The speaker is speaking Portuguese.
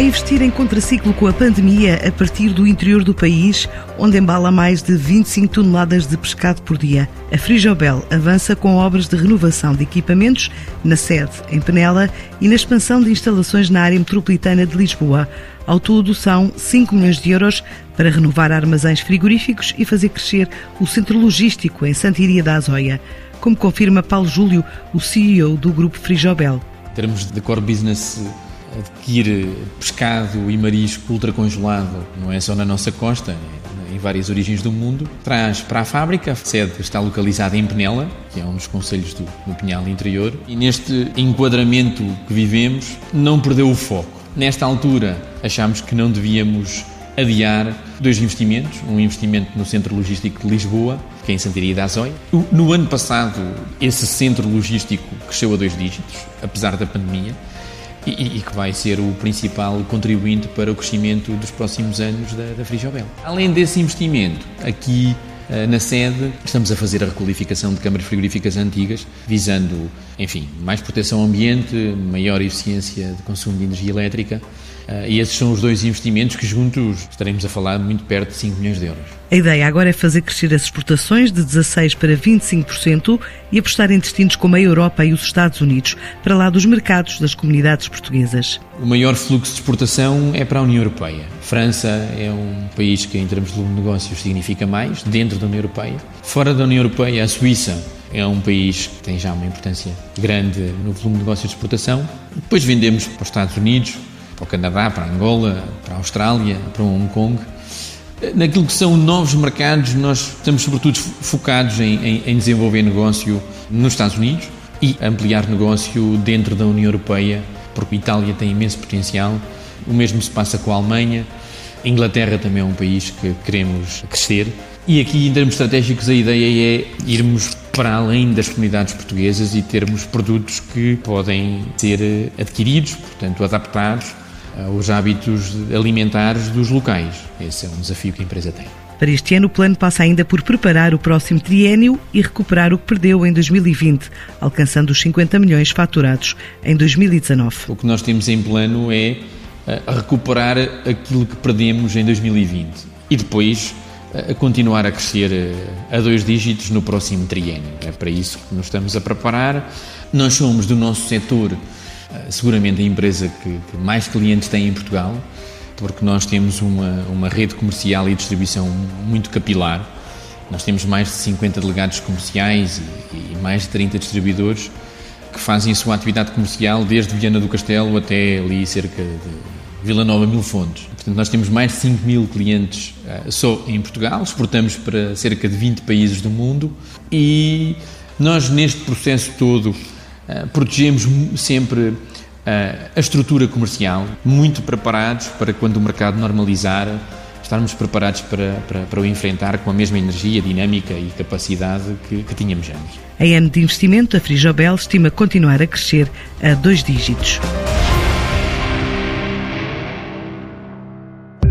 a investir em contraciclo com a pandemia a partir do interior do país, onde embala mais de 25 toneladas de pescado por dia. A Frigobel avança com obras de renovação de equipamentos na sede, em Penela, e na expansão de instalações na área metropolitana de Lisboa. Ao todo, são 5 milhões de euros para renovar armazéns frigoríficos e fazer crescer o centro logístico em Santiria da Azóia, como confirma Paulo Júlio, o CEO do Grupo Frigobel. Em termos de core business adquirir pescado e marisco ultracongelado, não é só na nossa costa, é em várias origens do mundo, traz para a fábrica, a sede está localizada em Penela, que é um dos conselhos do, do Pinhal Interior, e neste enquadramento que vivemos, não perdeu o foco. Nesta altura, achámos que não devíamos adiar dois investimentos, um investimento no Centro Logístico de Lisboa, que é em Santiria da Azóia. No ano passado, esse centro logístico cresceu a dois dígitos, apesar da pandemia, e, e, que vai ser o principal contribuinte para o crescimento dos próximos anos da, da. Além desse investimento, aqui eh, na sede, estamos a fazer a requalificação de câmaras frigoríficas antigas, visando, enfim, mais proteção ao ambiente, maior eficiência de consumo de energia elétrica e esses são os dois investimentos que juntos estaremos a falar muito perto de 5 milhões de euros. A ideia agora é fazer crescer as exportações de 16% para 25% e apostar em destinos como a Europa e os Estados Unidos, para lá dos mercados das comunidades portuguesas. O maior fluxo de exportação é para a União Europeia. França é um país que, em termos de negócios, significa mais, dentro da União Europeia. Fora da União Europeia, a Suíça é um país que tem já uma importância grande no volume de negócios de exportação. Depois vendemos para os Estados Unidos, para o Canadá, para Angola, para a Austrália, para Hong Kong. Naquilo que são novos mercados, nós estamos sobretudo focados em, em, em desenvolver negócio nos Estados Unidos e ampliar negócio dentro da União Europeia, porque a Itália tem imenso potencial. O mesmo se passa com a Alemanha. A Inglaterra também é um país que queremos crescer. E aqui, em termos estratégicos, a ideia é irmos para além das comunidades portuguesas e termos produtos que podem ser adquiridos, portanto, adaptados os hábitos alimentares dos locais. Esse é um desafio que a empresa tem. Para este ano, o plano passa ainda por preparar o próximo triênio e recuperar o que perdeu em 2020, alcançando os 50 milhões faturados em 2019. O que nós temos em plano é eh, recuperar aquilo que perdemos em 2020 e depois eh, continuar a crescer a dois dígitos no próximo triênio. É para isso que nos estamos a preparar. Nós somos do nosso setor seguramente a empresa que, que, mais clientes tem em Portugal, porque nós temos uma, uma rede comercial e distribuição muito capilar. Nós temos mais de 50 delegados comerciais e, e mais de 30 distribuidores que fazem a sua atividade comercial desde Viana do Castelo até ali cerca de Vila Nova Mil Fontes. Portanto, nós temos mais de 5 mil clientes uh, só em Portugal, exportamos para cerca de 20 países do mundo e nós neste processo todo eh, protegemos sempre eh, a estrutura comercial, muito preparados para quando o mercado normalizar, estarmos preparados para, para, para o enfrentar com a mesma energia, dinâmica e capacidade que, que tínhamos antes. Em ano de investimento, a Frigobel estima continuar a crescer a dois dígitos.